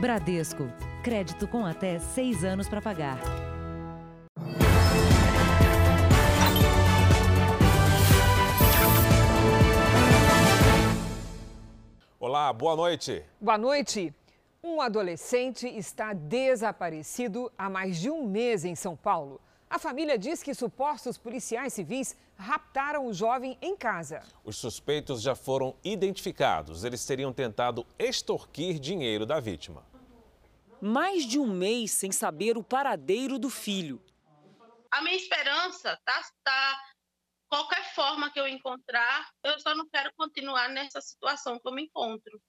Bradesco. Crédito com até seis anos para pagar. Olá, boa noite. Boa noite. Um adolescente está desaparecido há mais de um mês em São Paulo. A família diz que supostos policiais civis raptaram o jovem em casa. Os suspeitos já foram identificados. Eles teriam tentado extorquir dinheiro da vítima. Mais de um mês sem saber o paradeiro do filho. A minha esperança tá, tá qualquer forma que eu encontrar, eu só não quero continuar nessa situação que eu me encontro.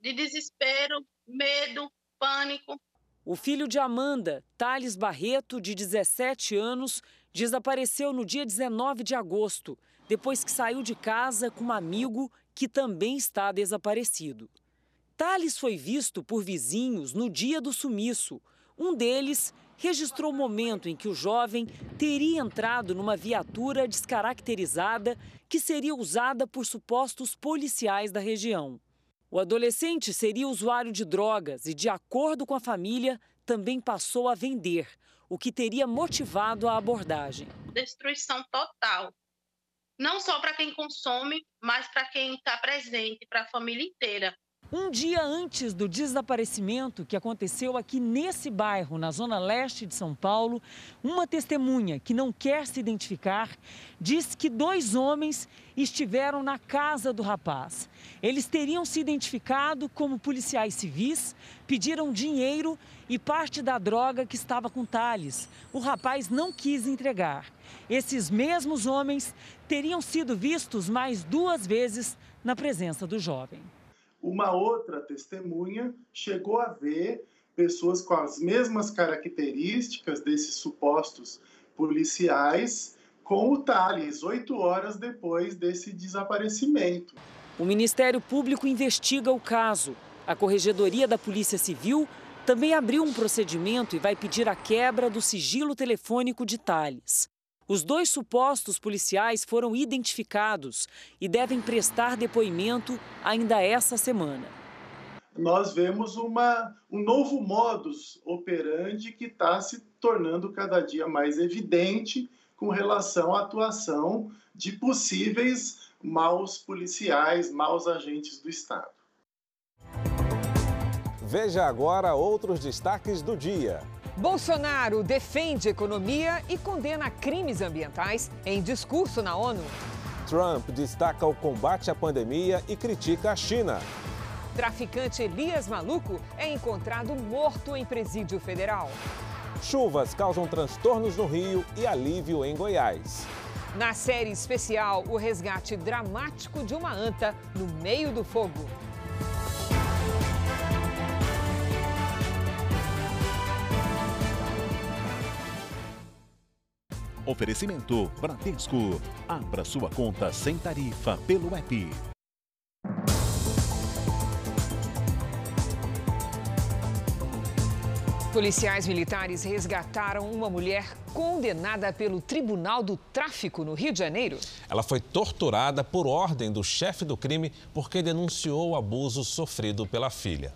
De desespero, medo, pânico. O filho de Amanda, Thales Barreto, de 17 anos, desapareceu no dia 19 de agosto, depois que saiu de casa com um amigo que também está desaparecido. Thales foi visto por vizinhos no dia do sumiço. Um deles registrou o momento em que o jovem teria entrado numa viatura descaracterizada que seria usada por supostos policiais da região. O adolescente seria usuário de drogas e, de acordo com a família, também passou a vender, o que teria motivado a abordagem. Destruição total. Não só para quem consome, mas para quem está presente, para a família inteira. Um dia antes do desaparecimento que aconteceu aqui nesse bairro, na zona leste de São Paulo, uma testemunha que não quer se identificar disse que dois homens estiveram na casa do rapaz. Eles teriam se identificado como policiais civis, pediram dinheiro e parte da droga que estava com Thales. O rapaz não quis entregar. Esses mesmos homens teriam sido vistos mais duas vezes na presença do jovem. Uma outra testemunha chegou a ver pessoas com as mesmas características desses supostos policiais com o Thales, oito horas depois desse desaparecimento. O Ministério Público investiga o caso. A Corregedoria da Polícia Civil também abriu um procedimento e vai pedir a quebra do sigilo telefônico de Thales. Os dois supostos policiais foram identificados e devem prestar depoimento ainda essa semana. Nós vemos uma, um novo modus operandi que está se tornando cada dia mais evidente com relação à atuação de possíveis maus policiais, maus agentes do Estado. Veja agora outros destaques do dia. Bolsonaro defende economia e condena crimes ambientais em discurso na ONU. Trump destaca o combate à pandemia e critica a China. Traficante Elias Maluco é encontrado morto em presídio federal. Chuvas causam transtornos no Rio e alívio em Goiás. Na série especial, o resgate dramático de uma anta no meio do fogo. Oferecimento Bradesco. Abra sua conta sem tarifa pelo app. Policiais militares resgataram uma mulher condenada pelo Tribunal do Tráfico no Rio de Janeiro. Ela foi torturada por ordem do chefe do crime porque denunciou o abuso sofrido pela filha.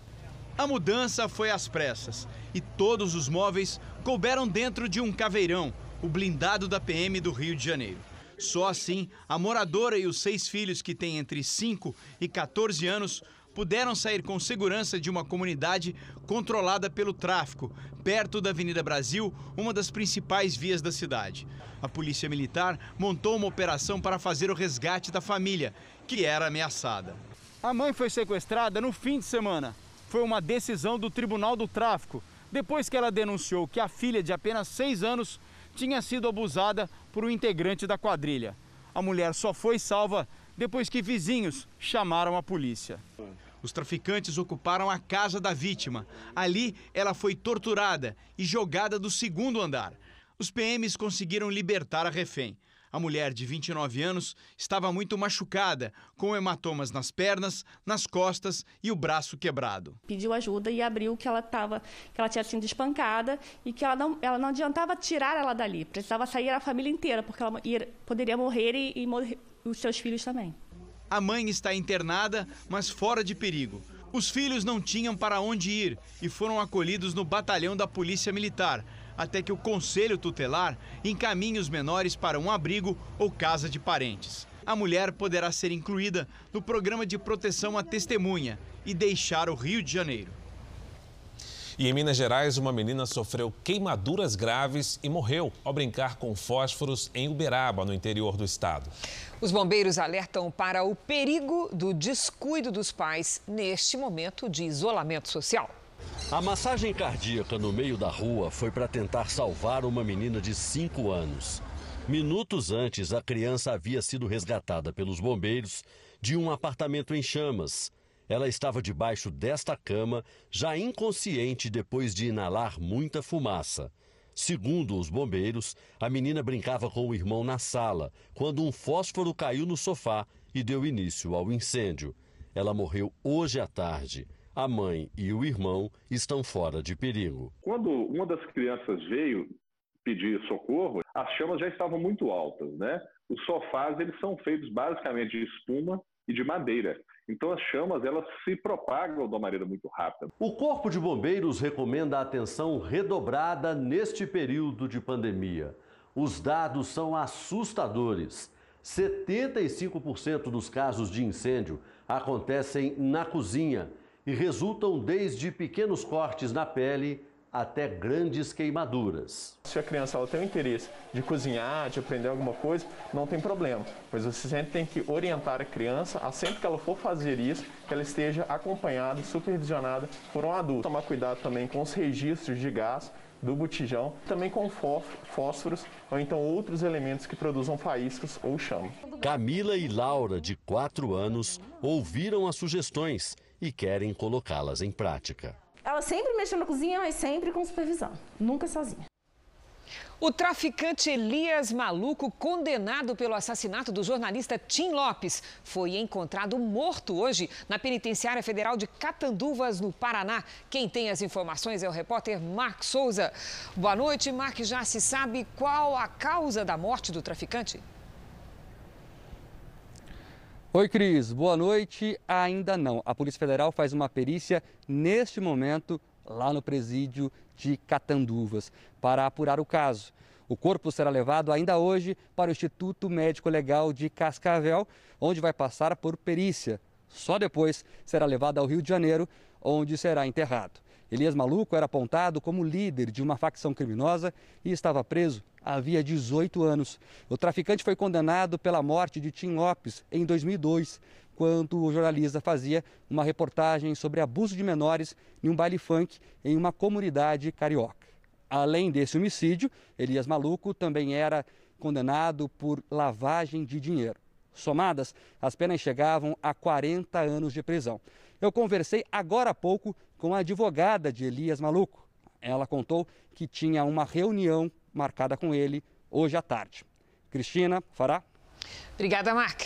A mudança foi às pressas e todos os móveis couberam dentro de um caveirão, o blindado da PM do Rio de Janeiro. Só assim, a moradora e os seis filhos que têm entre 5 e 14 anos puderam sair com segurança de uma comunidade controlada pelo tráfico, perto da Avenida Brasil, uma das principais vias da cidade. A Polícia Militar montou uma operação para fazer o resgate da família, que era ameaçada. A mãe foi sequestrada no fim de semana. Foi uma decisão do Tribunal do Tráfico, depois que ela denunciou que a filha de apenas seis anos tinha sido abusada por um integrante da quadrilha. A mulher só foi salva depois que vizinhos chamaram a polícia. Os traficantes ocuparam a casa da vítima. Ali, ela foi torturada e jogada do segundo andar. Os PMs conseguiram libertar a refém. A mulher de 29 anos estava muito machucada, com hematomas nas pernas, nas costas e o braço quebrado. Pediu ajuda e abriu que ela tava, que ela tinha sido espancada e que ela não, ela não adiantava tirar ela dali, precisava sair a família inteira, porque ela ia, poderia morrer e, e morrer, os seus filhos também. A mãe está internada, mas fora de perigo. Os filhos não tinham para onde ir e foram acolhidos no batalhão da Polícia Militar, até que o Conselho Tutelar encaminhe os menores para um abrigo ou casa de parentes. A mulher poderá ser incluída no programa de proteção à testemunha e deixar o Rio de Janeiro. E em Minas Gerais, uma menina sofreu queimaduras graves e morreu ao brincar com fósforos em Uberaba, no interior do estado. Os bombeiros alertam para o perigo do descuido dos pais neste momento de isolamento social. A massagem cardíaca no meio da rua foi para tentar salvar uma menina de 5 anos. Minutos antes, a criança havia sido resgatada pelos bombeiros de um apartamento em chamas. Ela estava debaixo desta cama, já inconsciente depois de inalar muita fumaça. Segundo os bombeiros, a menina brincava com o irmão na sala, quando um fósforo caiu no sofá e deu início ao incêndio. Ela morreu hoje à tarde. A mãe e o irmão estão fora de perigo. Quando uma das crianças veio pedir socorro, as chamas já estavam muito altas, né? Os sofás eles são feitos basicamente de espuma e de madeira. Então as chamas elas se propagam de uma maneira muito rápida. O Corpo de Bombeiros recomenda atenção redobrada neste período de pandemia. Os dados são assustadores. 75% dos casos de incêndio acontecem na cozinha e resultam desde pequenos cortes na pele até grandes queimaduras. Se a criança ela tem o interesse de cozinhar, de aprender alguma coisa, não tem problema. Mas você sempre tem que orientar a criança a sempre que ela for fazer isso, que ela esteja acompanhada, supervisionada por um adulto. Tomar cuidado também com os registros de gás do botijão, também com fósforos ou então outros elementos que produzam faíscas ou chama. Camila e Laura, de 4 anos, ouviram as sugestões e querem colocá-las em prática. Ela sempre mexeu na cozinha, mas sempre com supervisão, nunca sozinha. O traficante Elias Maluco, condenado pelo assassinato do jornalista Tim Lopes, foi encontrado morto hoje na Penitenciária Federal de Catanduvas, no Paraná. Quem tem as informações é o repórter Mark Souza. Boa noite, Mark. Já se sabe qual a causa da morte do traficante? Oi, Cris. Boa noite. Ainda não. A Polícia Federal faz uma perícia neste momento lá no presídio de Catanduvas para apurar o caso. O corpo será levado ainda hoje para o Instituto Médico Legal de Cascavel, onde vai passar por perícia. Só depois será levado ao Rio de Janeiro, onde será enterrado. Elias Maluco era apontado como líder de uma facção criminosa e estava preso havia 18 anos. O traficante foi condenado pela morte de Tim Lopes em 2002, quando o jornalista fazia uma reportagem sobre abuso de menores em um baile funk em uma comunidade carioca. Além desse homicídio, Elias Maluco também era condenado por lavagem de dinheiro. Somadas, as penas chegavam a 40 anos de prisão. Eu conversei agora há pouco com a advogada de Elias Maluco. Ela contou que tinha uma reunião marcada com ele hoje à tarde. Cristina, fará? Obrigada, Mark.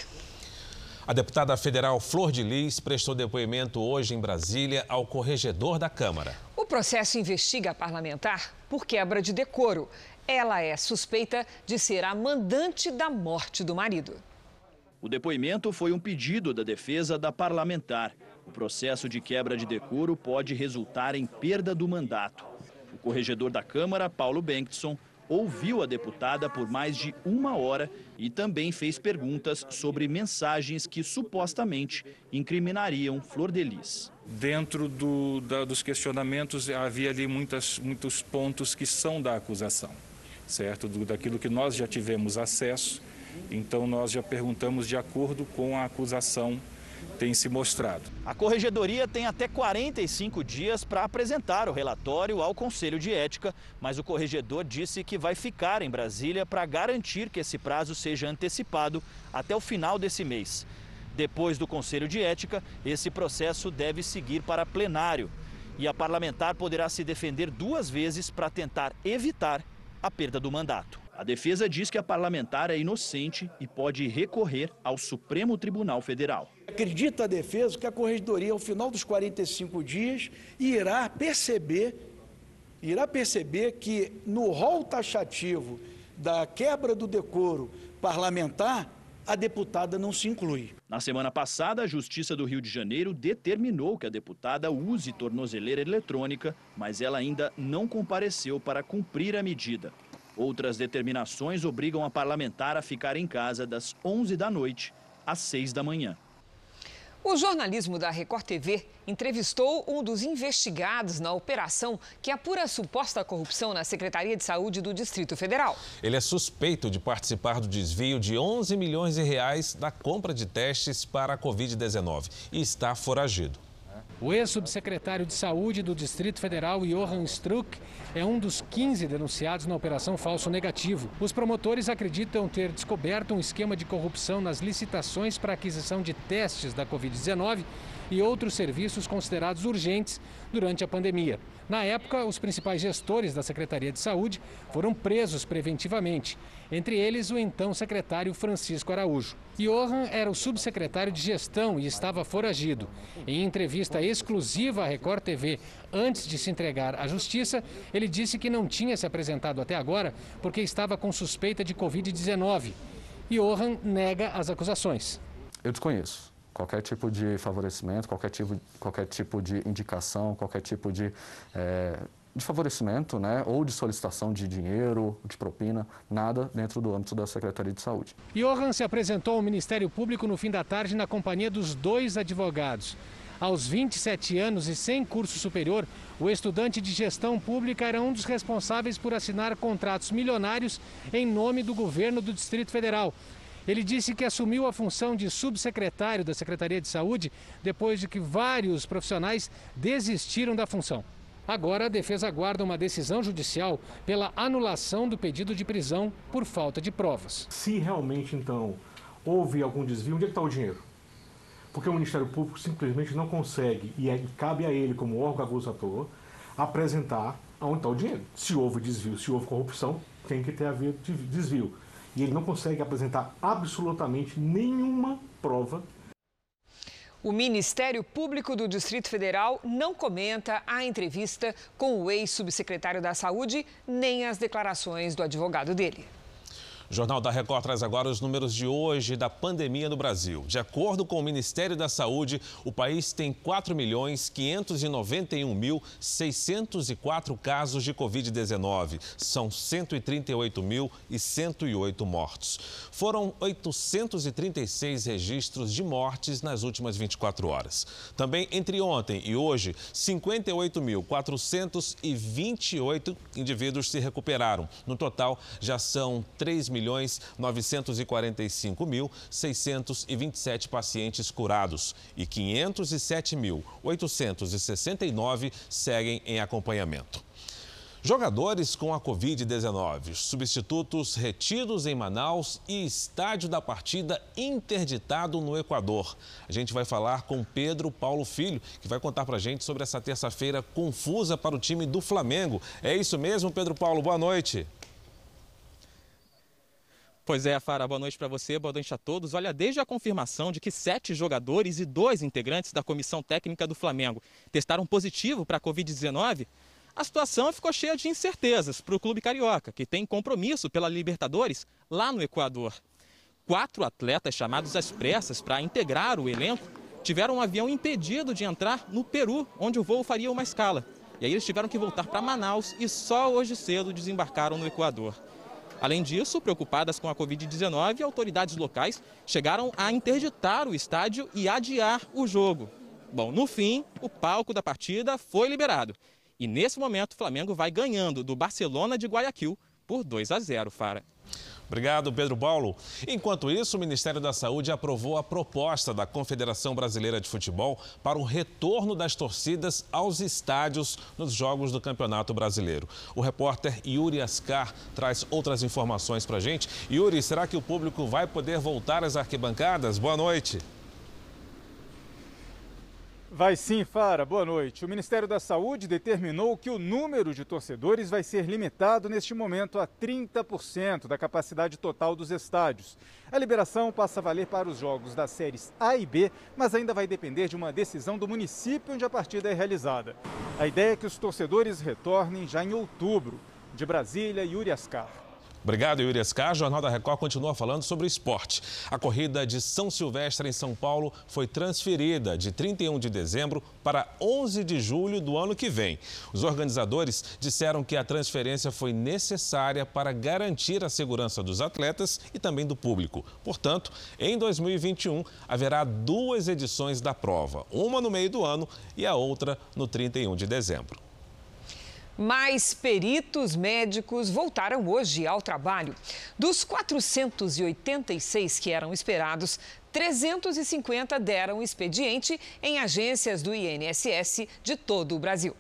A deputada federal Flor de Lis prestou depoimento hoje em Brasília ao corregedor da Câmara. O processo investiga a parlamentar por quebra de decoro. Ela é suspeita de ser a mandante da morte do marido. O depoimento foi um pedido da defesa da parlamentar. O processo de quebra de decoro pode resultar em perda do mandato. O corregedor da Câmara, Paulo Bengtson, ouviu a deputada por mais de uma hora e também fez perguntas sobre mensagens que supostamente incriminariam Flor de Lis. Dentro do, da, dos questionamentos havia ali muitas, muitos pontos que são da acusação, certo? Do, daquilo que nós já tivemos acesso, então nós já perguntamos de acordo com a acusação tem se mostrado. A corregedoria tem até 45 dias para apresentar o relatório ao Conselho de Ética, mas o corregedor disse que vai ficar em Brasília para garantir que esse prazo seja antecipado até o final desse mês. Depois do Conselho de Ética, esse processo deve seguir para plenário e a parlamentar poderá se defender duas vezes para tentar evitar a perda do mandato. A defesa diz que a parlamentar é inocente e pode recorrer ao Supremo Tribunal Federal. Acredita a defesa que a corregedoria, ao final dos 45 dias, irá perceber, irá perceber que no rol taxativo da quebra do decoro parlamentar a deputada não se inclui. Na semana passada, a Justiça do Rio de Janeiro determinou que a deputada use tornozeleira eletrônica, mas ela ainda não compareceu para cumprir a medida. Outras determinações obrigam a parlamentar a ficar em casa das 11 da noite às 6 da manhã. O jornalismo da Record TV entrevistou um dos investigados na operação que apura a suposta corrupção na Secretaria de Saúde do Distrito Federal. Ele é suspeito de participar do desvio de 11 milhões de reais da compra de testes para a Covid-19 e está foragido. O ex-subsecretário de Saúde do Distrito Federal, Johann Struck, é um dos 15 denunciados na Operação Falso Negativo. Os promotores acreditam ter descoberto um esquema de corrupção nas licitações para aquisição de testes da Covid-19 e outros serviços considerados urgentes durante a pandemia. Na época, os principais gestores da Secretaria de Saúde foram presos preventivamente, entre eles o então secretário Francisco Araújo. Johan era o subsecretário de gestão e estava foragido. Em entrevista exclusiva à Record TV, antes de se entregar à justiça, ele disse que não tinha se apresentado até agora porque estava com suspeita de Covid-19. Johan nega as acusações. Eu desconheço qualquer tipo de favorecimento, qualquer tipo, qualquer tipo de indicação, qualquer tipo de, é, de favorecimento, né, ou de solicitação de dinheiro, de propina, nada dentro do âmbito da Secretaria de Saúde. Johan se apresentou ao Ministério Público no fim da tarde na companhia dos dois advogados. Aos 27 anos e sem curso superior, o estudante de gestão pública era um dos responsáveis por assinar contratos milionários em nome do governo do Distrito Federal. Ele disse que assumiu a função de subsecretário da Secretaria de Saúde depois de que vários profissionais desistiram da função. Agora, a defesa aguarda uma decisão judicial pela anulação do pedido de prisão por falta de provas. Se realmente, então, houve algum desvio, onde é está o dinheiro? Porque o Ministério Público simplesmente não consegue, e é, cabe a ele, como órgão acusador, apresentar aonde está o dinheiro. Se houve desvio, se houve corrupção, tem que ter havido desvio e ele não consegue apresentar absolutamente nenhuma prova. O Ministério Público do Distrito Federal não comenta a entrevista com o ex-subsecretário da Saúde nem as declarações do advogado dele. O Jornal da Record traz agora os números de hoje da pandemia no Brasil. De acordo com o Ministério da Saúde, o país tem 4.591.604 casos de Covid-19. São 138.108 mortos. Foram 836 registros de mortes nas últimas 24 horas. Também entre ontem e hoje, 58.428 indivíduos se recuperaram. No total, já são 3 milhões 945 mil 627 pacientes curados e 507.869 seguem em acompanhamento. Jogadores com a Covid-19, substitutos retidos em Manaus e estádio da partida interditado no Equador. A gente vai falar com Pedro Paulo Filho, que vai contar pra gente sobre essa terça-feira confusa para o time do Flamengo. É isso mesmo, Pedro Paulo? Boa noite. Pois é, Fara, boa noite para você, boa noite a todos. Olha, desde a confirmação de que sete jogadores e dois integrantes da comissão técnica do Flamengo testaram positivo para a Covid-19, a situação ficou cheia de incertezas para o clube carioca, que tem compromisso pela Libertadores lá no Equador. Quatro atletas chamados às pressas para integrar o elenco tiveram um avião impedido de entrar no Peru, onde o voo faria uma escala. E aí eles tiveram que voltar para Manaus e só hoje cedo desembarcaram no Equador. Além disso, preocupadas com a Covid-19, autoridades locais chegaram a interditar o estádio e adiar o jogo. Bom, no fim, o palco da partida foi liberado. E nesse momento, o Flamengo vai ganhando do Barcelona de Guayaquil por 2 a 0, Fara. Obrigado, Pedro Paulo. Enquanto isso, o Ministério da Saúde aprovou a proposta da Confederação Brasileira de Futebol para o retorno das torcidas aos estádios nos jogos do Campeonato Brasileiro. O repórter Yuri Ascar traz outras informações para a gente. Yuri, será que o público vai poder voltar às arquibancadas? Boa noite. Vai sim, Fara. Boa noite. O Ministério da Saúde determinou que o número de torcedores vai ser limitado neste momento a 30% da capacidade total dos estádios. A liberação passa a valer para os jogos das séries A e B, mas ainda vai depender de uma decisão do município onde a partida é realizada. A ideia é que os torcedores retornem já em outubro. De Brasília, Yuri Ascar. Obrigado, Yuri Escar. O Jornal da Record continua falando sobre esporte. A corrida de São Silvestre em São Paulo foi transferida de 31 de dezembro para 11 de julho do ano que vem. Os organizadores disseram que a transferência foi necessária para garantir a segurança dos atletas e também do público. Portanto, em 2021 haverá duas edições da prova, uma no meio do ano e a outra no 31 de dezembro. Mais peritos médicos voltaram hoje ao trabalho. Dos 486 que eram esperados, 350 deram expediente em agências do INSS de todo o Brasil.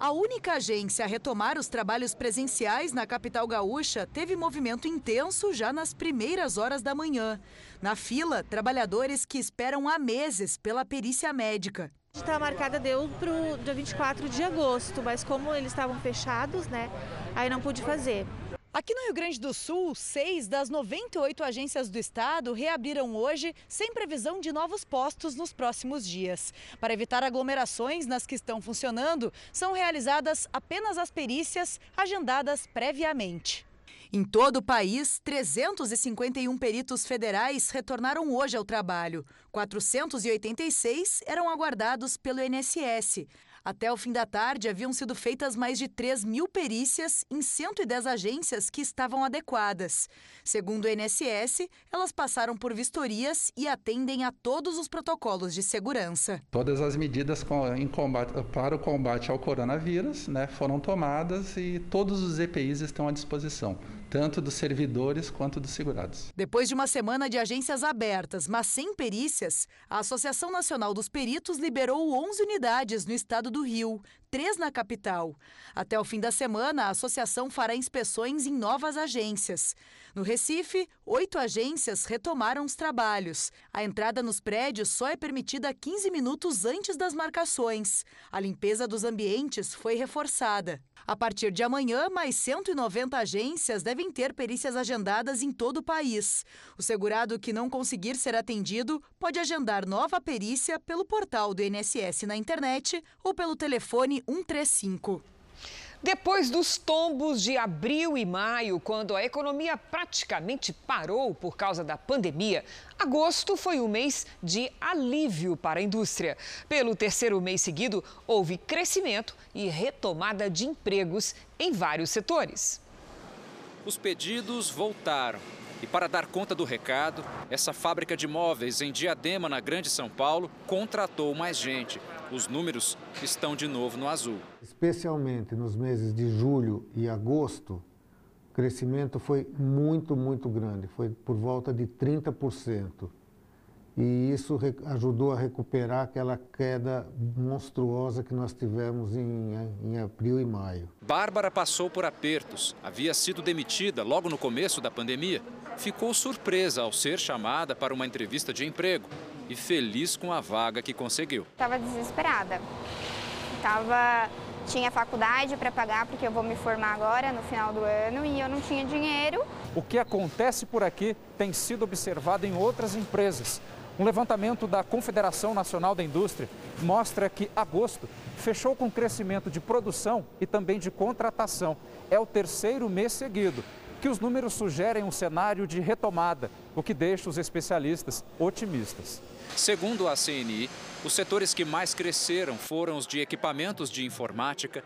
A única agência a retomar os trabalhos presenciais na capital gaúcha teve movimento intenso já nas primeiras horas da manhã. Na fila, trabalhadores que esperam há meses pela perícia médica. Está marcada deu para o dia 24 de agosto, mas como eles estavam fechados, né, aí não pude fazer. Aqui no Rio Grande do Sul, seis das 98 agências do estado reabriram hoje sem previsão de novos postos nos próximos dias. Para evitar aglomerações nas que estão funcionando, são realizadas apenas as perícias agendadas previamente. Em todo o país, 351 peritos federais retornaram hoje ao trabalho. 486 eram aguardados pelo INSS. Até o fim da tarde, haviam sido feitas mais de 3 mil perícias em 110 agências que estavam adequadas. Segundo o INSS, elas passaram por vistorias e atendem a todos os protocolos de segurança. Todas as medidas combate, para o combate ao coronavírus né, foram tomadas e todos os EPIs estão à disposição tanto dos servidores quanto dos segurados. Depois de uma semana de agências abertas, mas sem perícias, a Associação Nacional dos Peritos liberou 11 unidades no estado do Rio, três na capital. Até o fim da semana, a associação fará inspeções em novas agências. No Recife, oito agências retomaram os trabalhos. A entrada nos prédios só é permitida 15 minutos antes das marcações. A limpeza dos ambientes foi reforçada. A partir de amanhã, mais 190 agências devem ter perícias agendadas em todo o país. O segurado que não conseguir ser atendido pode agendar nova perícia pelo portal do INSS na internet ou pelo telefone 135. Depois dos tombos de abril e maio, quando a economia praticamente parou por causa da pandemia, agosto foi um mês de alívio para a indústria. Pelo terceiro mês seguido, houve crescimento e retomada de empregos em vários setores. Os pedidos voltaram. E para dar conta do recado, essa fábrica de móveis em Diadema, na Grande São Paulo, contratou mais gente. Os números estão de novo no azul. Especialmente nos meses de julho e agosto, o crescimento foi muito, muito grande, foi por volta de 30% e isso ajudou a recuperar aquela queda monstruosa que nós tivemos em, em, abril e maio. Bárbara passou por apertos, havia sido demitida logo no começo da pandemia. Ficou surpresa ao ser chamada para uma entrevista de emprego e feliz com a vaga que conseguiu. Estava desesperada. Tava, tinha faculdade para pagar porque eu vou me formar agora no final do ano e eu não tinha dinheiro. O que acontece por aqui tem sido observado em outras empresas. Um levantamento da Confederação Nacional da Indústria mostra que agosto fechou com crescimento de produção e também de contratação. É o terceiro mês seguido que os números sugerem um cenário de retomada, o que deixa os especialistas otimistas. Segundo a CNI, os setores que mais cresceram foram os de equipamentos de informática,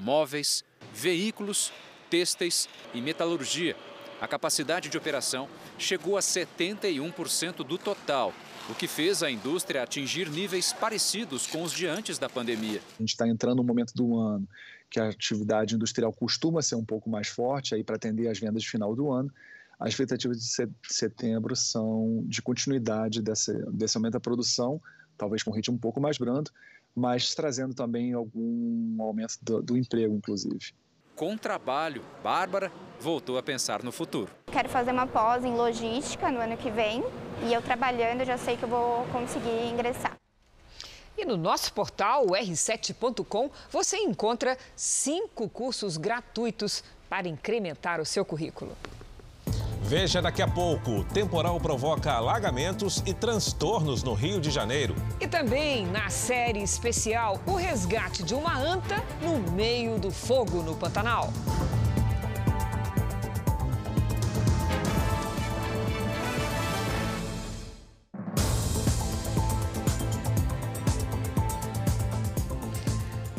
móveis, veículos, têxteis e metalurgia. A capacidade de operação chegou a 71% do total, o que fez a indústria atingir níveis parecidos com os de antes da pandemia. A gente está entrando no momento do ano que a atividade industrial costuma ser um pouco mais forte aí para atender as vendas de final do ano. As expectativas de setembro são de continuidade desse, desse aumento da produção, talvez com um ritmo um pouco mais brando, mas trazendo também algum aumento do, do emprego, inclusive. Com trabalho, Bárbara voltou a pensar no futuro. Quero fazer uma pós em logística no ano que vem e eu trabalhando já sei que eu vou conseguir ingressar. E no nosso portal, r7.com, você encontra cinco cursos gratuitos para incrementar o seu currículo. Veja daqui a pouco. Temporal provoca alagamentos e transtornos no Rio de Janeiro. E também na série especial, o resgate de uma anta no meio do fogo no Pantanal.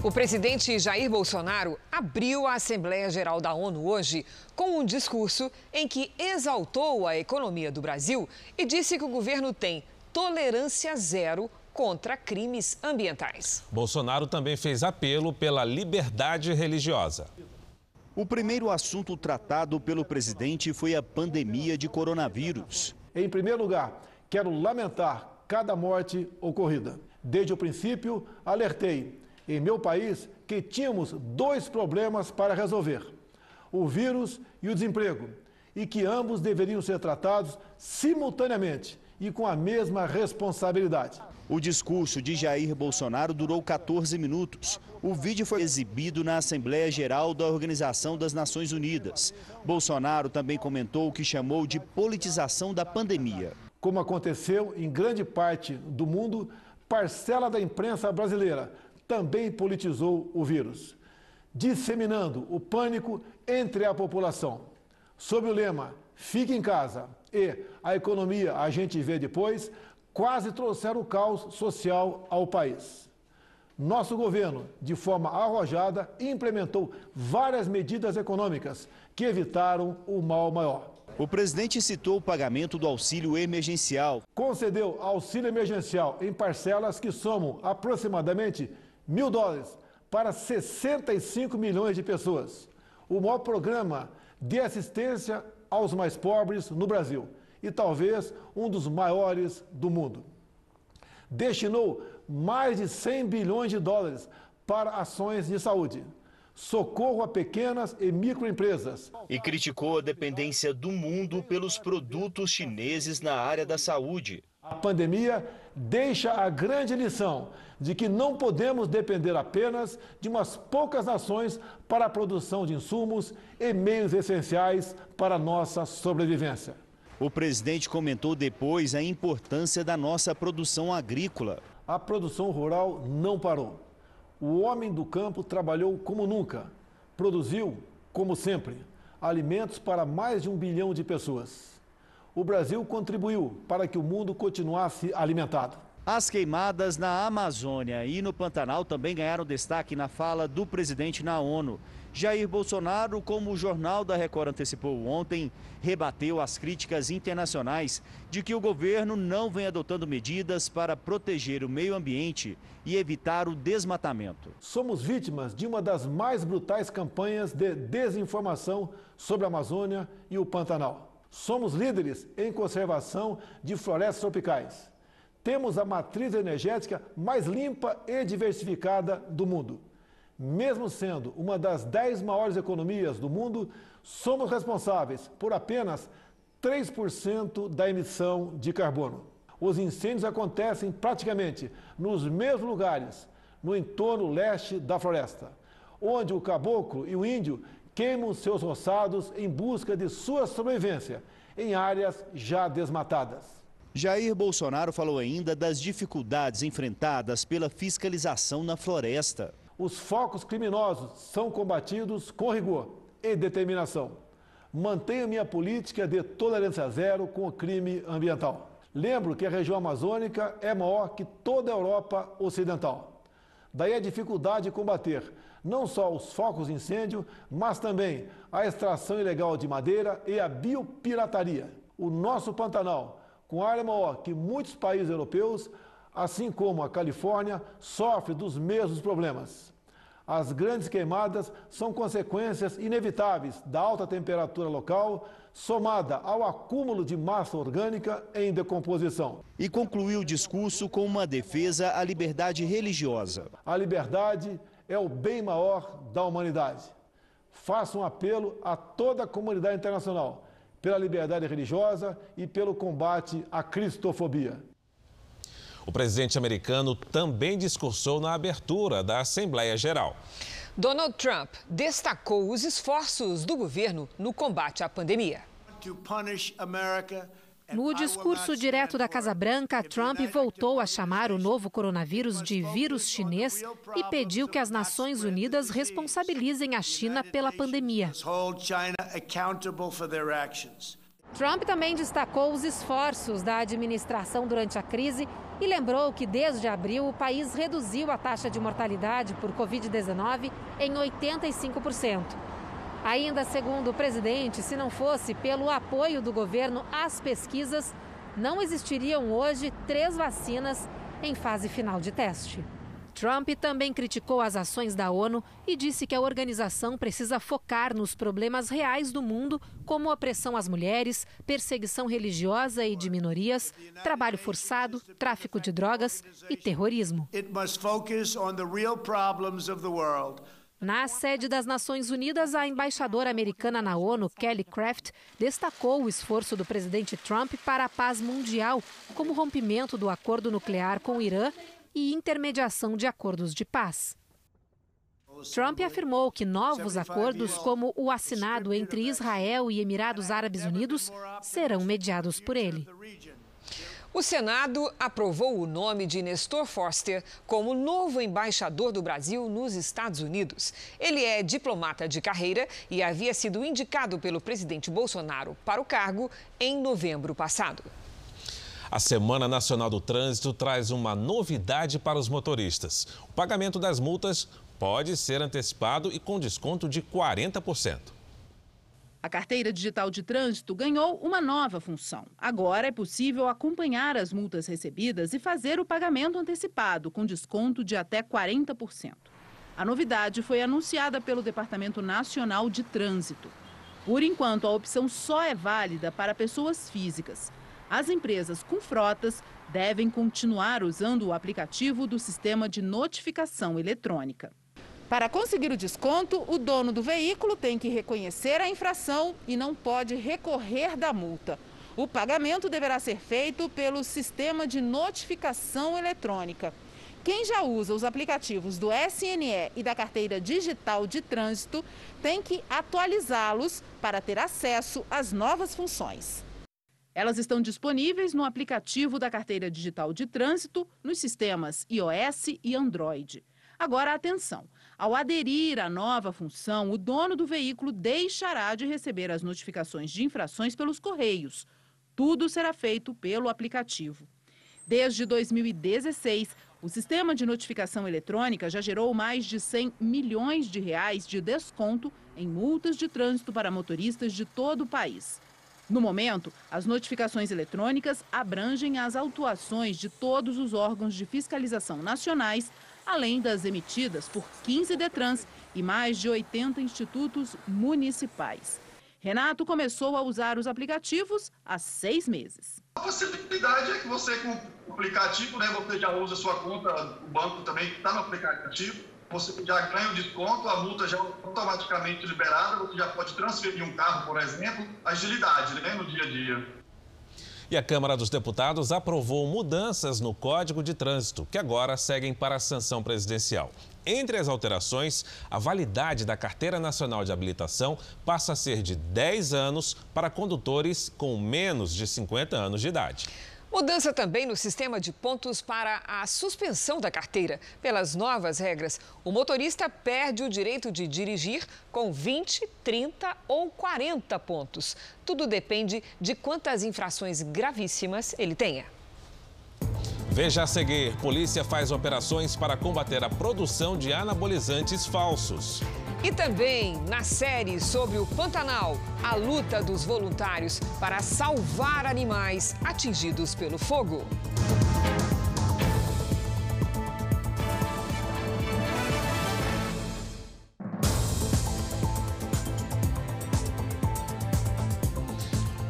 O presidente Jair Bolsonaro abriu a Assembleia Geral da ONU hoje com um discurso em que exaltou a economia do Brasil e disse que o governo tem tolerância zero contra crimes ambientais. Bolsonaro também fez apelo pela liberdade religiosa. O primeiro assunto tratado pelo presidente foi a pandemia de coronavírus. Em primeiro lugar, quero lamentar cada morte ocorrida. Desde o princípio, alertei em meu país que tínhamos dois problemas para resolver: o vírus e o desemprego, e que ambos deveriam ser tratados simultaneamente e com a mesma responsabilidade. O discurso de Jair Bolsonaro durou 14 minutos. O vídeo foi exibido na Assembleia Geral da Organização das Nações Unidas. Bolsonaro também comentou o que chamou de politização da pandemia. Como aconteceu em grande parte do mundo, parcela da imprensa brasileira também politizou o vírus, disseminando o pânico entre a população. Sob o lema Fique em casa e a economia a gente vê depois, quase trouxeram o caos social ao país. Nosso governo, de forma arrojada, implementou várias medidas econômicas que evitaram o mal maior. O presidente citou o pagamento do auxílio emergencial. Concedeu auxílio emergencial em parcelas que somam aproximadamente mil dólares para 65 milhões de pessoas. O maior programa de assistência aos mais pobres no Brasil e talvez um dos maiores do mundo. Destinou mais de 100 bilhões de dólares para ações de saúde, socorro a pequenas e microempresas. E criticou a dependência do mundo pelos produtos chineses na área da saúde. A pandemia deixa a grande lição de que não podemos depender apenas de umas poucas nações para a produção de insumos e meios essenciais para a nossa sobrevivência. O presidente comentou depois a importância da nossa produção agrícola. A produção rural não parou. O homem do campo trabalhou como nunca. Produziu, como sempre, alimentos para mais de um bilhão de pessoas. O Brasil contribuiu para que o mundo continuasse alimentado. As queimadas na Amazônia e no Pantanal também ganharam destaque na fala do presidente na ONU. Jair Bolsonaro, como o Jornal da Record antecipou ontem, rebateu as críticas internacionais de que o governo não vem adotando medidas para proteger o meio ambiente e evitar o desmatamento. Somos vítimas de uma das mais brutais campanhas de desinformação sobre a Amazônia e o Pantanal. Somos líderes em conservação de florestas tropicais. Temos a matriz energética mais limpa e diversificada do mundo. Mesmo sendo uma das dez maiores economias do mundo, somos responsáveis por apenas 3% da emissão de carbono. Os incêndios acontecem praticamente nos mesmos lugares, no entorno leste da floresta, onde o caboclo e o índio queimam seus roçados em busca de sua sobrevivência em áreas já desmatadas. Jair Bolsonaro falou ainda das dificuldades enfrentadas pela fiscalização na floresta. Os focos criminosos são combatidos com rigor e determinação. Mantenho minha política de tolerância zero com o crime ambiental. Lembro que a região amazônica é maior que toda a Europa Ocidental. Daí a dificuldade de combater não só os focos de incêndio, mas também a extração ilegal de madeira e a biopirataria. O nosso Pantanal, com área maior que muitos países europeus, assim como a Califórnia, sofre dos mesmos problemas. As grandes queimadas são consequências inevitáveis da alta temperatura local, somada ao acúmulo de massa orgânica em decomposição. E concluiu o discurso com uma defesa à liberdade religiosa. A liberdade é o bem maior da humanidade. Faço um apelo a toda a comunidade internacional pela liberdade religiosa e pelo combate à cristofobia. O presidente americano também discursou na abertura da Assembleia Geral. Donald Trump destacou os esforços do governo no combate à pandemia. No discurso direto da Casa Branca, Trump voltou a chamar o novo coronavírus de vírus chinês e pediu que as Nações Unidas responsabilizem a China pela pandemia. Trump também destacou os esforços da administração durante a crise e lembrou que desde abril o país reduziu a taxa de mortalidade por Covid-19 em 85%. Ainda segundo o presidente, se não fosse pelo apoio do governo às pesquisas, não existiriam hoje três vacinas em fase final de teste. Trump também criticou as ações da ONU e disse que a organização precisa focar nos problemas reais do mundo, como opressão às mulheres, perseguição religiosa e de minorias, trabalho forçado, tráfico de drogas e terrorismo. Na sede das Nações Unidas, a embaixadora americana na ONU, Kelly Craft, destacou o esforço do presidente Trump para a paz mundial, como o rompimento do acordo nuclear com o Irã e intermediação de acordos de paz. Trump afirmou que novos acordos, como o assinado entre Israel e Emirados Árabes Unidos, serão mediados por ele. O Senado aprovou o nome de Nestor Foster como novo embaixador do Brasil nos Estados Unidos. Ele é diplomata de carreira e havia sido indicado pelo presidente Bolsonaro para o cargo em novembro passado. A Semana Nacional do Trânsito traz uma novidade para os motoristas. O pagamento das multas pode ser antecipado e com desconto de 40%. A carteira digital de trânsito ganhou uma nova função. Agora é possível acompanhar as multas recebidas e fazer o pagamento antecipado, com desconto de até 40%. A novidade foi anunciada pelo Departamento Nacional de Trânsito. Por enquanto, a opção só é válida para pessoas físicas. As empresas com frotas devem continuar usando o aplicativo do sistema de notificação eletrônica. Para conseguir o desconto, o dono do veículo tem que reconhecer a infração e não pode recorrer da multa. O pagamento deverá ser feito pelo sistema de notificação eletrônica. Quem já usa os aplicativos do SNE e da carteira digital de trânsito tem que atualizá-los para ter acesso às novas funções. Elas estão disponíveis no aplicativo da carteira digital de trânsito nos sistemas iOS e Android. Agora, atenção! Ao aderir à nova função, o dono do veículo deixará de receber as notificações de infrações pelos correios. Tudo será feito pelo aplicativo. Desde 2016, o sistema de notificação eletrônica já gerou mais de 100 milhões de reais de desconto em multas de trânsito para motoristas de todo o país. No momento, as notificações eletrônicas abrangem as autuações de todos os órgãos de fiscalização nacionais além das emitidas por 15 Detrans e mais de 80 institutos municipais. Renato começou a usar os aplicativos há seis meses. A possibilidade é que você, com o aplicativo, né, você já usa a sua conta, o banco também está no aplicativo, você já ganha o desconto, a multa já é automaticamente liberada, você já pode transferir um carro, por exemplo, agilidade né, no dia a dia. E a Câmara dos Deputados aprovou mudanças no Código de Trânsito, que agora seguem para a sanção presidencial. Entre as alterações, a validade da Carteira Nacional de Habilitação passa a ser de 10 anos para condutores com menos de 50 anos de idade. Mudança também no sistema de pontos para a suspensão da carteira. Pelas novas regras, o motorista perde o direito de dirigir com 20, 30 ou 40 pontos. Tudo depende de quantas infrações gravíssimas ele tenha. Veja a seguir: polícia faz operações para combater a produção de anabolizantes falsos. E também na série sobre o Pantanal, a luta dos voluntários para salvar animais atingidos pelo fogo.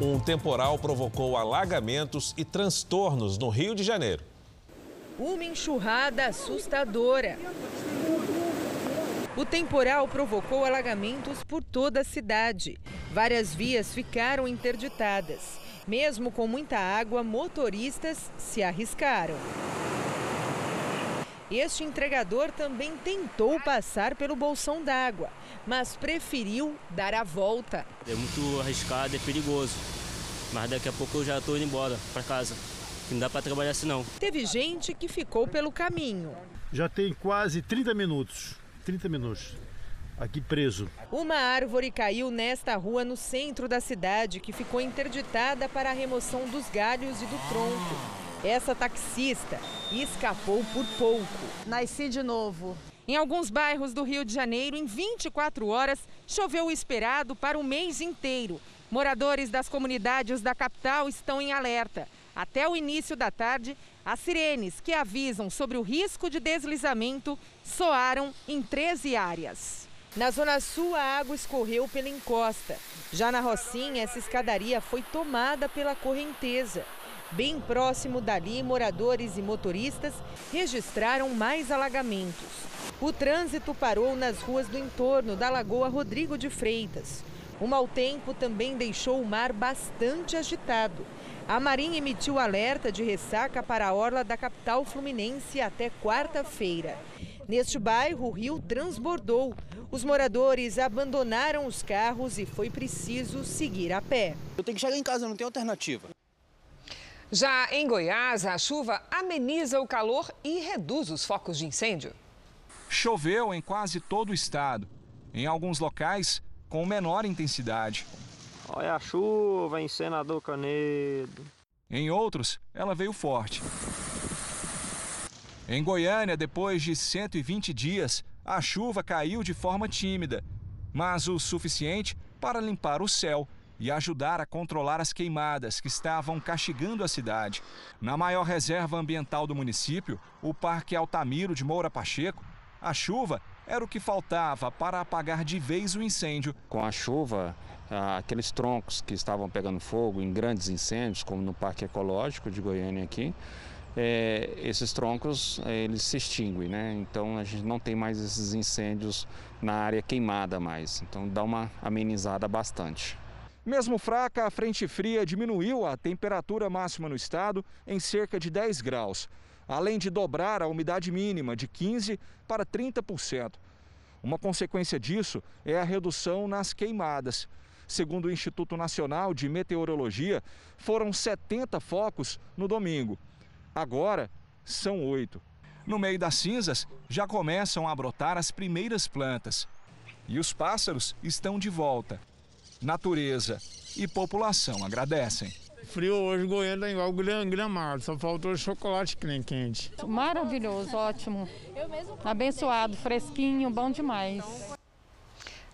Um temporal provocou alagamentos e transtornos no Rio de Janeiro. Uma enxurrada assustadora. O temporal provocou alagamentos por toda a cidade. Várias vias ficaram interditadas. Mesmo com muita água, motoristas se arriscaram. Este entregador também tentou passar pelo bolsão d'água, mas preferiu dar a volta. É muito arriscado, é perigoso. Mas daqui a pouco eu já estou indo embora para casa. Não dá para trabalhar assim não. Teve gente que ficou pelo caminho. Já tem quase 30 minutos. 30 minutos. Aqui preso. Uma árvore caiu nesta rua no centro da cidade, que ficou interditada para a remoção dos galhos e do tronco. Essa taxista escapou por pouco. Nasci de novo. Em alguns bairros do Rio de Janeiro, em 24 horas, choveu o esperado para o mês inteiro. Moradores das comunidades da capital estão em alerta. Até o início da tarde, as sirenes que avisam sobre o risco de deslizamento soaram em 13 áreas. Na Zona Sul, a água escorreu pela encosta. Já na Rocinha, essa escadaria foi tomada pela correnteza. Bem próximo dali, moradores e motoristas registraram mais alagamentos. O trânsito parou nas ruas do entorno da Lagoa Rodrigo de Freitas. O mau tempo também deixou o mar bastante agitado. A Marinha emitiu alerta de ressaca para a orla da capital fluminense até quarta-feira. Neste bairro, o rio transbordou. Os moradores abandonaram os carros e foi preciso seguir a pé. Eu tenho que chegar em casa, não tem alternativa. Já em Goiás, a chuva ameniza o calor e reduz os focos de incêndio. Choveu em quase todo o estado. Em alguns locais, com menor intensidade. Olha a chuva em Senador Canedo. Em outros, ela veio forte. Em Goiânia, depois de 120 dias, a chuva caiu de forma tímida, mas o suficiente para limpar o céu e ajudar a controlar as queimadas que estavam castigando a cidade. Na maior reserva ambiental do município, o Parque Altamiro de Moura Pacheco, a chuva era o que faltava para apagar de vez o incêndio. Com a chuva, aqueles troncos que estavam pegando fogo em grandes incêndios, como no Parque Ecológico de Goiânia aqui, é, esses troncos eles se extinguem, né? Então a gente não tem mais esses incêndios na área queimada mais. Então dá uma amenizada bastante. Mesmo fraca, a frente fria diminuiu a temperatura máxima no estado em cerca de 10 graus, além de dobrar a umidade mínima de 15% para 30%. Uma consequência disso é a redução nas queimadas. Segundo o Instituto Nacional de Meteorologia, foram 70 focos no domingo. Agora são oito. No meio das cinzas já começam a brotar as primeiras plantas. E os pássaros estão de volta natureza e população agradecem. Frio hoje, Goiânia tá igual gramado, só faltou chocolate quente. Maravilhoso, ótimo. Abençoado, fresquinho, bom demais.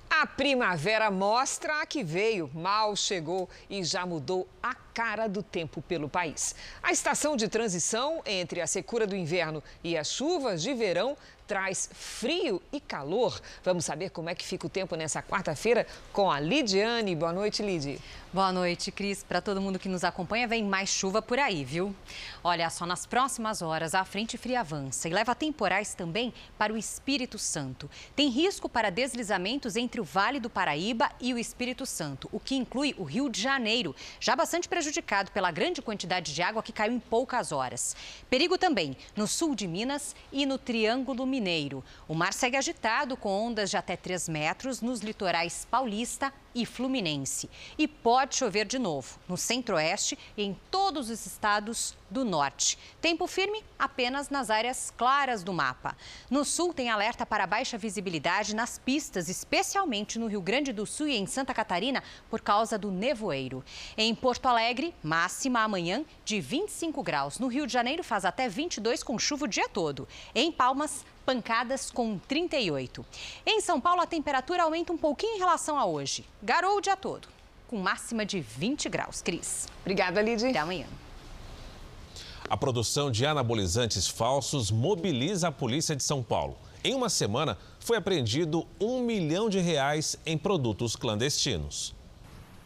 A primavera mostra a que veio, mal chegou e já mudou a cara do tempo pelo país. A estação de transição entre a secura do inverno e as chuvas de verão traz frio e calor. Vamos saber como é que fica o tempo nessa quarta-feira com a Lidiane. Boa noite, Lid. Boa noite, Cris. Para todo mundo que nos acompanha, vem mais chuva por aí, viu? Olha só, nas próximas horas a frente fria avança e leva temporais também para o Espírito Santo. Tem risco para deslizamentos entre o Vale do Paraíba e o Espírito Santo, o que inclui o Rio de Janeiro, já bastante prejudicado pela grande quantidade de água que caiu em poucas horas. Perigo também no sul de Minas e no Triângulo Mineiro. O mar segue agitado com ondas de até 3 metros nos litorais paulista e fluminense. E pode chover de novo no centro-oeste e em todos os estados do norte. Tempo firme apenas nas áreas claras do mapa. No sul, tem alerta para baixa visibilidade nas pistas, especialmente no Rio Grande do Sul e em Santa Catarina, por causa do nevoeiro. Em Porto Alegre, máxima amanhã de 25 graus. No Rio de Janeiro, faz até 22 com chuva o dia todo. Em Palmas, pancadas com 38. Em São Paulo, a temperatura aumenta um pouquinho em relação a hoje. Garou o dia todo, com máxima de 20 graus. Cris. Obrigada, Lidy. Até amanhã. A produção de anabolizantes falsos mobiliza a polícia de São Paulo. Em uma semana, foi apreendido um milhão de reais em produtos clandestinos.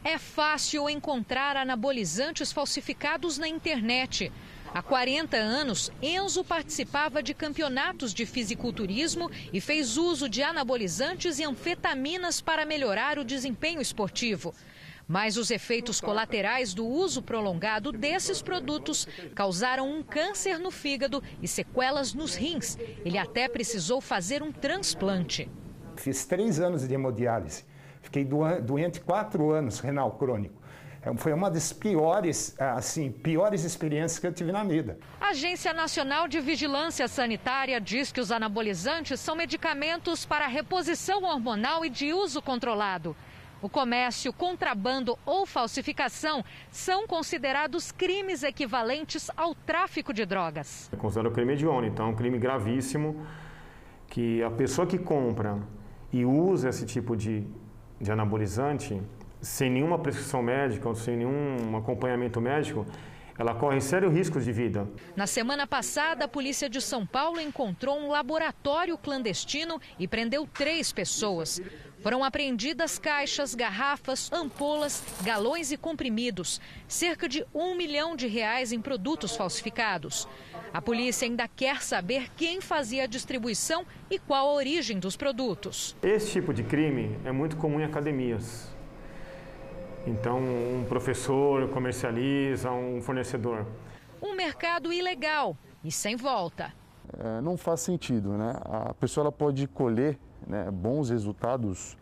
É fácil encontrar anabolizantes falsificados na internet. Há 40 anos, Enzo participava de campeonatos de fisiculturismo e fez uso de anabolizantes e anfetaminas para melhorar o desempenho esportivo. Mas os efeitos colaterais do uso prolongado desses produtos causaram um câncer no fígado e sequelas nos rins. Ele até precisou fazer um transplante. Fiz três anos de hemodiálise. Fiquei doente quatro anos, renal crônico. É, foi uma das piores, assim, piores experiências que eu tive na vida. A Agência Nacional de Vigilância Sanitária diz que os anabolizantes são medicamentos para reposição hormonal e de uso controlado. O comércio, contrabando ou falsificação são considerados crimes equivalentes ao tráfico de drogas. É considerado crime hediondo, então é um crime gravíssimo que a pessoa que compra e usa esse tipo de, de anabolizante sem nenhuma prescrição médica ou sem nenhum acompanhamento médico, ela corre sérios riscos de vida. Na semana passada, a polícia de São Paulo encontrou um laboratório clandestino e prendeu três pessoas. Foram apreendidas caixas, garrafas, ampolas, galões e comprimidos, cerca de um milhão de reais em produtos falsificados. A polícia ainda quer saber quem fazia a distribuição e qual a origem dos produtos. Esse tipo de crime é muito comum em academias. Então, um professor comercializa, um fornecedor. Um mercado ilegal e sem volta. É, não faz sentido, né? A pessoa ela pode colher né, bons resultados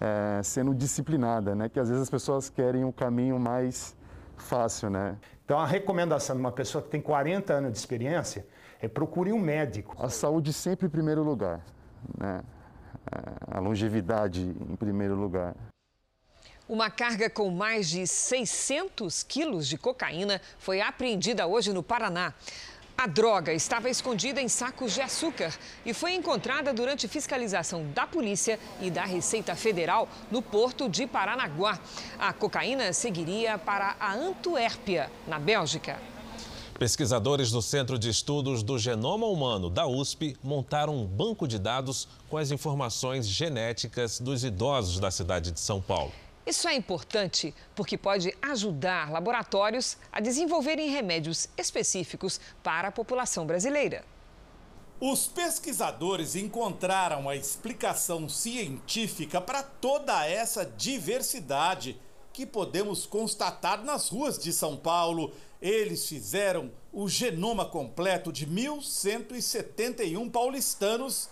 é, sendo disciplinada, né? Que às vezes as pessoas querem um caminho mais fácil, né? Então, a recomendação de uma pessoa que tem 40 anos de experiência é procure um médico. A saúde sempre em primeiro lugar, né? É, a longevidade em primeiro lugar. Uma carga com mais de 600 quilos de cocaína foi apreendida hoje no Paraná. A droga estava escondida em sacos de açúcar e foi encontrada durante fiscalização da polícia e da Receita Federal no porto de Paranaguá. A cocaína seguiria para a Antuérpia, na Bélgica. Pesquisadores do Centro de Estudos do Genoma Humano da USP montaram um banco de dados com as informações genéticas dos idosos da cidade de São Paulo. Isso é importante porque pode ajudar laboratórios a desenvolverem remédios específicos para a população brasileira. Os pesquisadores encontraram a explicação científica para toda essa diversidade que podemos constatar nas ruas de São Paulo. Eles fizeram o genoma completo de 1.171 paulistanos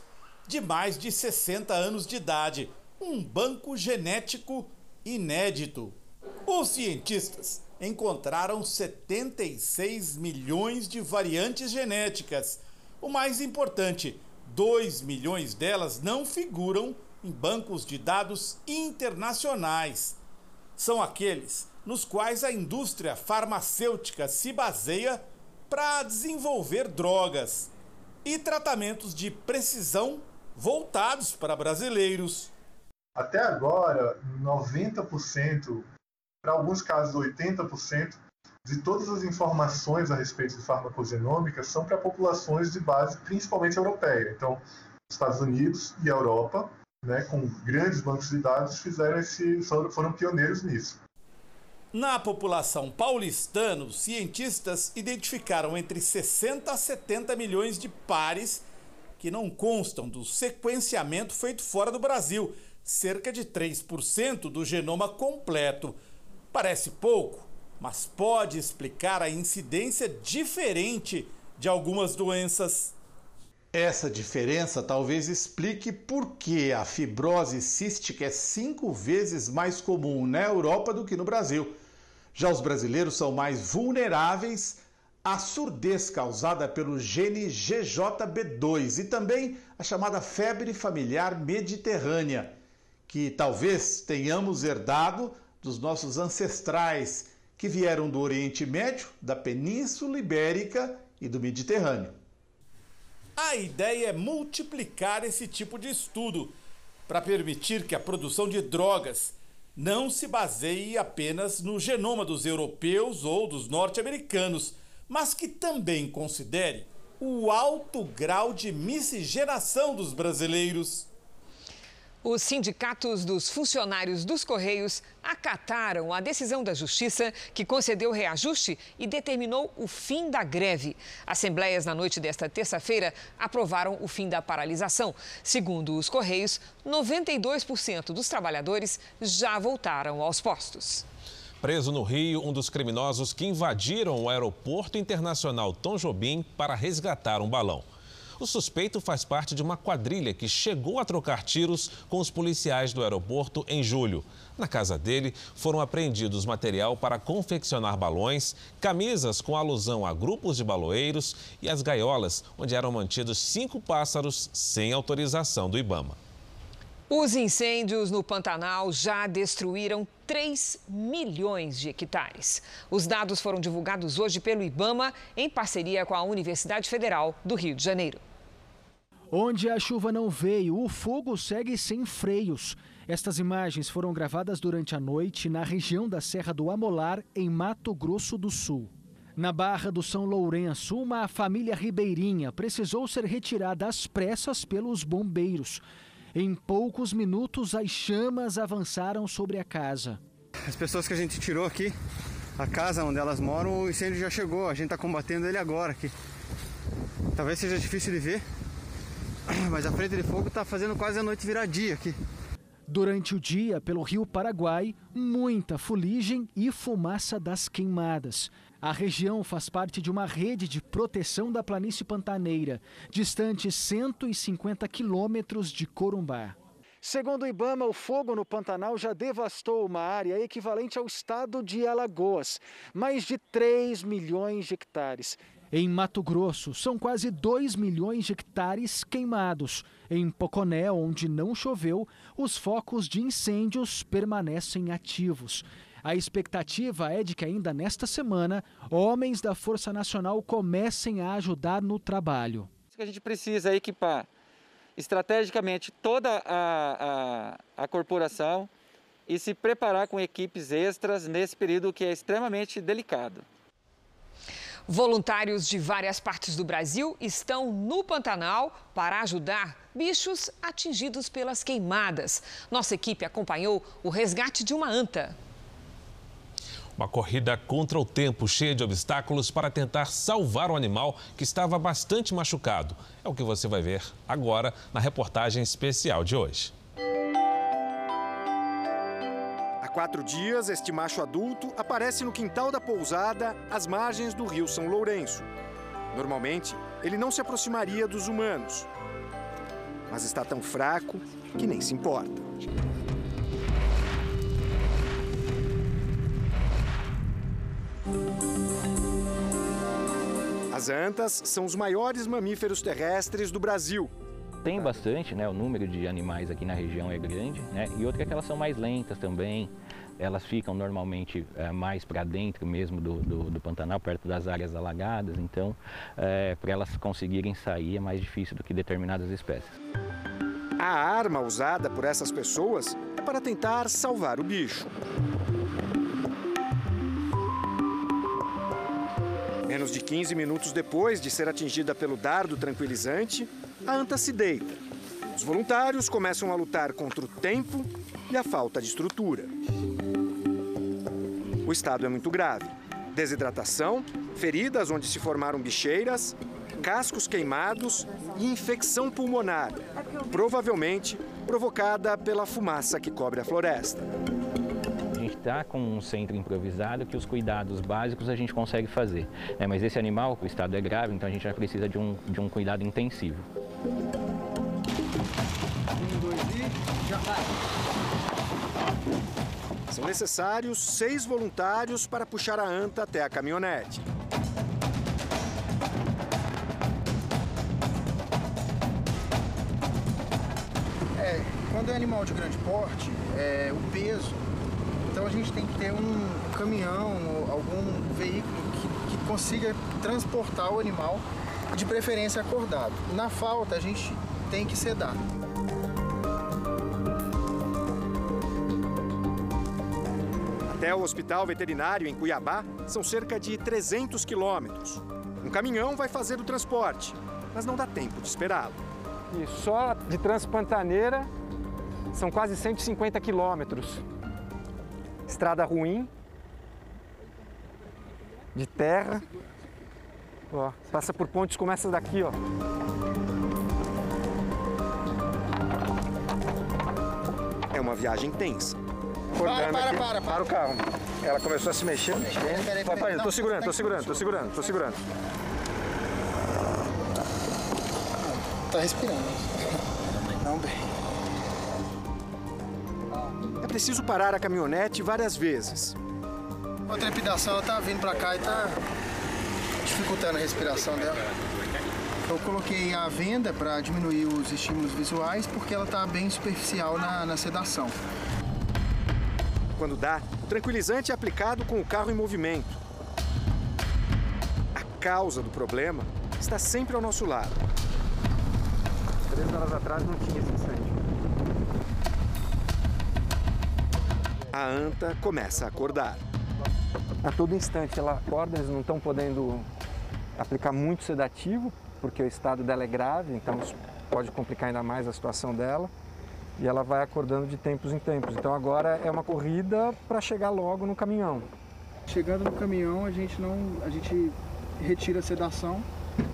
de mais de 60 anos de idade. Um banco genético inédito. Os cientistas encontraram 76 milhões de variantes genéticas. O mais importante, 2 milhões delas não figuram em bancos de dados internacionais. São aqueles nos quais a indústria farmacêutica se baseia para desenvolver drogas e tratamentos de precisão voltados para brasileiros. Até agora, 90%, para alguns casos 80%, de todas as informações a respeito de farmacogenômica são para populações de base principalmente europeia. Então, Estados Unidos e Europa, né, com grandes bancos de dados, fizeram esse, foram pioneiros nisso. Na população paulistana, os cientistas identificaram entre 60 a 70 milhões de pares que não constam do sequenciamento feito fora do Brasil cerca de 3% do genoma completo. Parece pouco, mas pode explicar a incidência diferente de algumas doenças. Essa diferença talvez explique por que a fibrose cística é cinco vezes mais comum na Europa do que no Brasil. Já os brasileiros são mais vulneráveis à surdez causada pelo gene GJB2 e também a chamada febre familiar mediterrânea que talvez tenhamos herdado dos nossos ancestrais que vieram do Oriente Médio, da Península Ibérica e do Mediterrâneo. A ideia é multiplicar esse tipo de estudo para permitir que a produção de drogas não se baseie apenas no genoma dos europeus ou dos norte-americanos, mas que também considere o alto grau de miscigenação dos brasileiros. Os sindicatos dos funcionários dos Correios acataram a decisão da Justiça que concedeu reajuste e determinou o fim da greve. Assembleias na noite desta terça-feira aprovaram o fim da paralisação. Segundo os Correios, 92% dos trabalhadores já voltaram aos postos. Preso no Rio, um dos criminosos que invadiram o aeroporto internacional Tom Jobim para resgatar um balão. O suspeito faz parte de uma quadrilha que chegou a trocar tiros com os policiais do aeroporto em julho. Na casa dele foram apreendidos material para confeccionar balões, camisas com alusão a grupos de baloeiros e as gaiolas onde eram mantidos cinco pássaros sem autorização do Ibama. Os incêndios no Pantanal já destruíram 3 milhões de hectares. Os dados foram divulgados hoje pelo Ibama em parceria com a Universidade Federal do Rio de Janeiro. Onde a chuva não veio, o fogo segue sem freios. Estas imagens foram gravadas durante a noite na região da Serra do Amolar, em Mato Grosso do Sul. Na Barra do São Lourenço, uma família ribeirinha precisou ser retirada às pressas pelos bombeiros. Em poucos minutos, as chamas avançaram sobre a casa. As pessoas que a gente tirou aqui, a casa onde elas moram, o incêndio já chegou. A gente está combatendo ele agora aqui. Talvez seja difícil de ver, mas a frente de fogo está fazendo quase a noite virar dia aqui. Durante o dia, pelo rio Paraguai, muita fuligem e fumaça das queimadas. A região faz parte de uma rede de proteção da planície pantaneira, distante 150 quilômetros de Corumbá. Segundo o Ibama, o fogo no Pantanal já devastou uma área equivalente ao estado de Alagoas, mais de 3 milhões de hectares. Em Mato Grosso, são quase 2 milhões de hectares queimados. Em Poconé, onde não choveu, os focos de incêndios permanecem ativos. A expectativa é de que ainda nesta semana, homens da Força Nacional comecem a ajudar no trabalho. A gente precisa equipar estrategicamente toda a, a, a corporação e se preparar com equipes extras nesse período que é extremamente delicado. Voluntários de várias partes do Brasil estão no Pantanal para ajudar bichos atingidos pelas queimadas. Nossa equipe acompanhou o resgate de uma anta. Uma corrida contra o tempo, cheia de obstáculos para tentar salvar o animal que estava bastante machucado. É o que você vai ver agora na reportagem especial de hoje. Quatro dias, este macho adulto aparece no quintal da pousada, às margens do rio São Lourenço. Normalmente, ele não se aproximaria dos humanos, mas está tão fraco que nem se importa. As antas são os maiores mamíferos terrestres do Brasil. Tem bastante, né? O número de animais aqui na região é grande, né? E outra é que elas são mais lentas também. Elas ficam normalmente é, mais para dentro mesmo do, do, do, Pantanal, perto das áreas alagadas. Então, é, para elas conseguirem sair é mais difícil do que determinadas espécies. A arma usada por essas pessoas é para tentar salvar o bicho. Menos de 15 minutos depois de ser atingida pelo dardo tranquilizante, a anta se deita. Os voluntários começam a lutar contra o tempo e a falta de estrutura. O estado é muito grave. Desidratação, feridas onde se formaram bicheiras, cascos queimados e infecção pulmonar, provavelmente provocada pela fumaça que cobre a floresta. Está com um centro improvisado que os cuidados básicos a gente consegue fazer. Né? Mas esse animal, o estado é grave, então a gente já precisa de um, de um cuidado intensivo. Um, dois e já vai. São necessários seis voluntários para puxar a anta até a caminhonete. É, quando é animal de grande porte, é, o peso, então a gente tem que ter um caminhão, algum veículo que, que consiga transportar o animal, de preferência acordado. Na falta, a gente tem que sedar. Até o hospital veterinário em Cuiabá são cerca de 300 quilômetros. Um caminhão vai fazer o transporte, mas não dá tempo de esperá-lo. E só de Transpantaneira são quase 150 quilômetros. Estrada ruim, de terra. Ó, passa por pontes como essa daqui, ó. É uma viagem tensa. Para, para, para, para. o carro. Ela começou a se mexer, mexer. Peraí, peraí, peraí. Papai, eu Não, tô segurando, tô segurando, tô segurando, tô segurando. Tá respirando. Não bem. Preciso parar a caminhonete várias vezes. A trepidação ela tá vindo pra cá e tá dificultando a respiração dela. Eu coloquei a venda para diminuir os estímulos visuais porque ela está bem superficial na, na sedação. Quando dá, o tranquilizante é aplicado com o carro em movimento. A causa do problema está sempre ao nosso lado. Três horas atrás não tinha esse incêndio. A anta começa a acordar. A todo instante ela acorda, eles não estão podendo aplicar muito sedativo, porque o estado dela é grave, então isso pode complicar ainda mais a situação dela. E ela vai acordando de tempos em tempos. Então agora é uma corrida para chegar logo no caminhão. Chegando no caminhão, a gente não, a gente retira a sedação,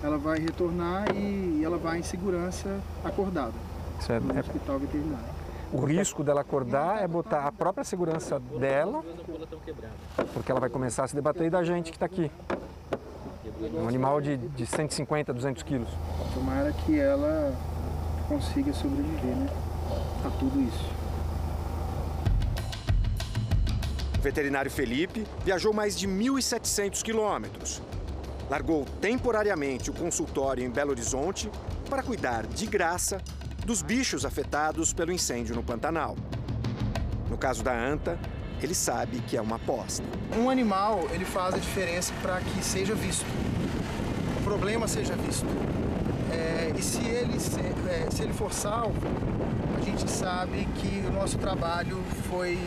ela vai retornar e ela vai em segurança acordada Certo. no É- hospital veterinário. O risco dela acordar é botar a própria segurança dela, porque ela vai começar a se debater e da gente que está aqui. Um animal de, de 150, 200 quilos. Tomara que ela consiga sobreviver, né? A tudo isso. O veterinário Felipe viajou mais de 1.700 quilômetros. Largou temporariamente o consultório em Belo Horizonte para cuidar de graça dos bichos afetados pelo incêndio no Pantanal. No caso da anta, ele sabe que é uma aposta. Um animal, ele faz a diferença para que seja visto. O problema seja visto. É, e se ele, se, é, se ele for salvo, a gente sabe que o nosso trabalho foi,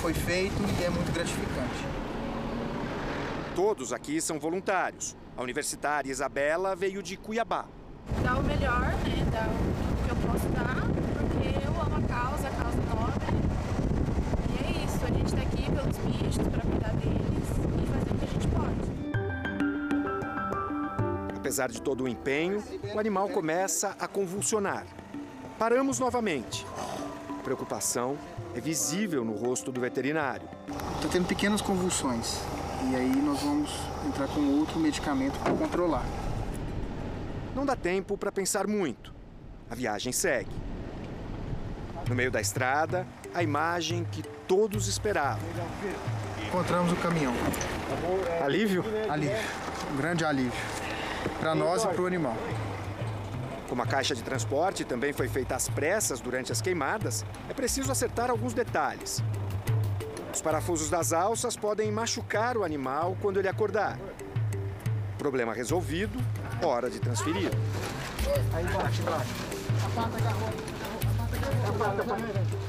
foi feito e é muito gratificante. Todos aqui são voluntários. A universitária Isabela veio de Cuiabá. Apesar de todo o empenho, o animal começa a convulsionar. Paramos novamente. A preocupação é visível no rosto do veterinário. Está tendo pequenas convulsões. E aí nós vamos entrar com outro medicamento para controlar. Não dá tempo para pensar muito. A viagem segue. No meio da estrada, a imagem que todos esperavam. Encontramos o caminhão. Alívio? Alívio. Um grande alívio. Para nós e para o animal. Como a caixa de transporte também foi feita às pressas durante as queimadas, é preciso acertar alguns detalhes. Os parafusos das alças podem machucar o animal quando ele acordar. Problema resolvido, hora de transferir. Aí embaixo, embaixo.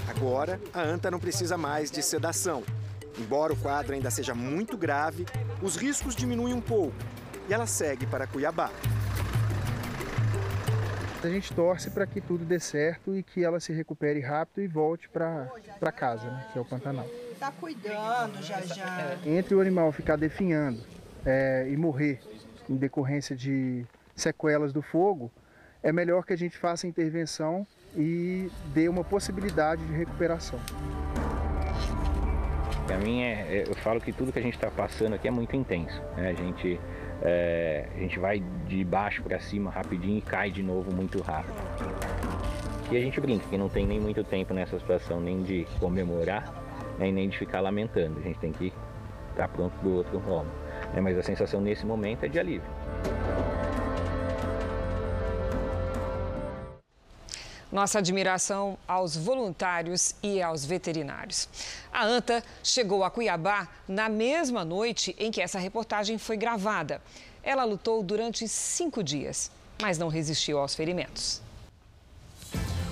Agora, a anta não precisa mais de sedação. Embora o quadro ainda seja muito grave, os riscos diminuem um pouco e ela segue para Cuiabá. A gente torce para que tudo dê certo e que ela se recupere rápido e volte para casa, né, que é o Pantanal. Tá cuidando já já. Entre o animal ficar definhando é, e morrer em decorrência de sequelas do fogo, é melhor que a gente faça a intervenção e dê uma possibilidade de recuperação. Para mim, é, é- eu falo que tudo que a gente está passando aqui é muito intenso. né? A, gente, é, a gente vai de baixo para cima rapidinho e cai de novo muito rápido. E a gente brinca que não tem nem muito tempo nessa situação nem de comemorar, né, nem de ficar lamentando. A gente tem que estar pronto do outro lado. né? Mas a sensação nesse momento é de alívio. Nossa admiração aos voluntários e aos veterinários. A ANTA chegou a Cuiabá na mesma noite em que essa reportagem foi gravada. Ela lutou durante cinco dias, mas não resistiu aos ferimentos.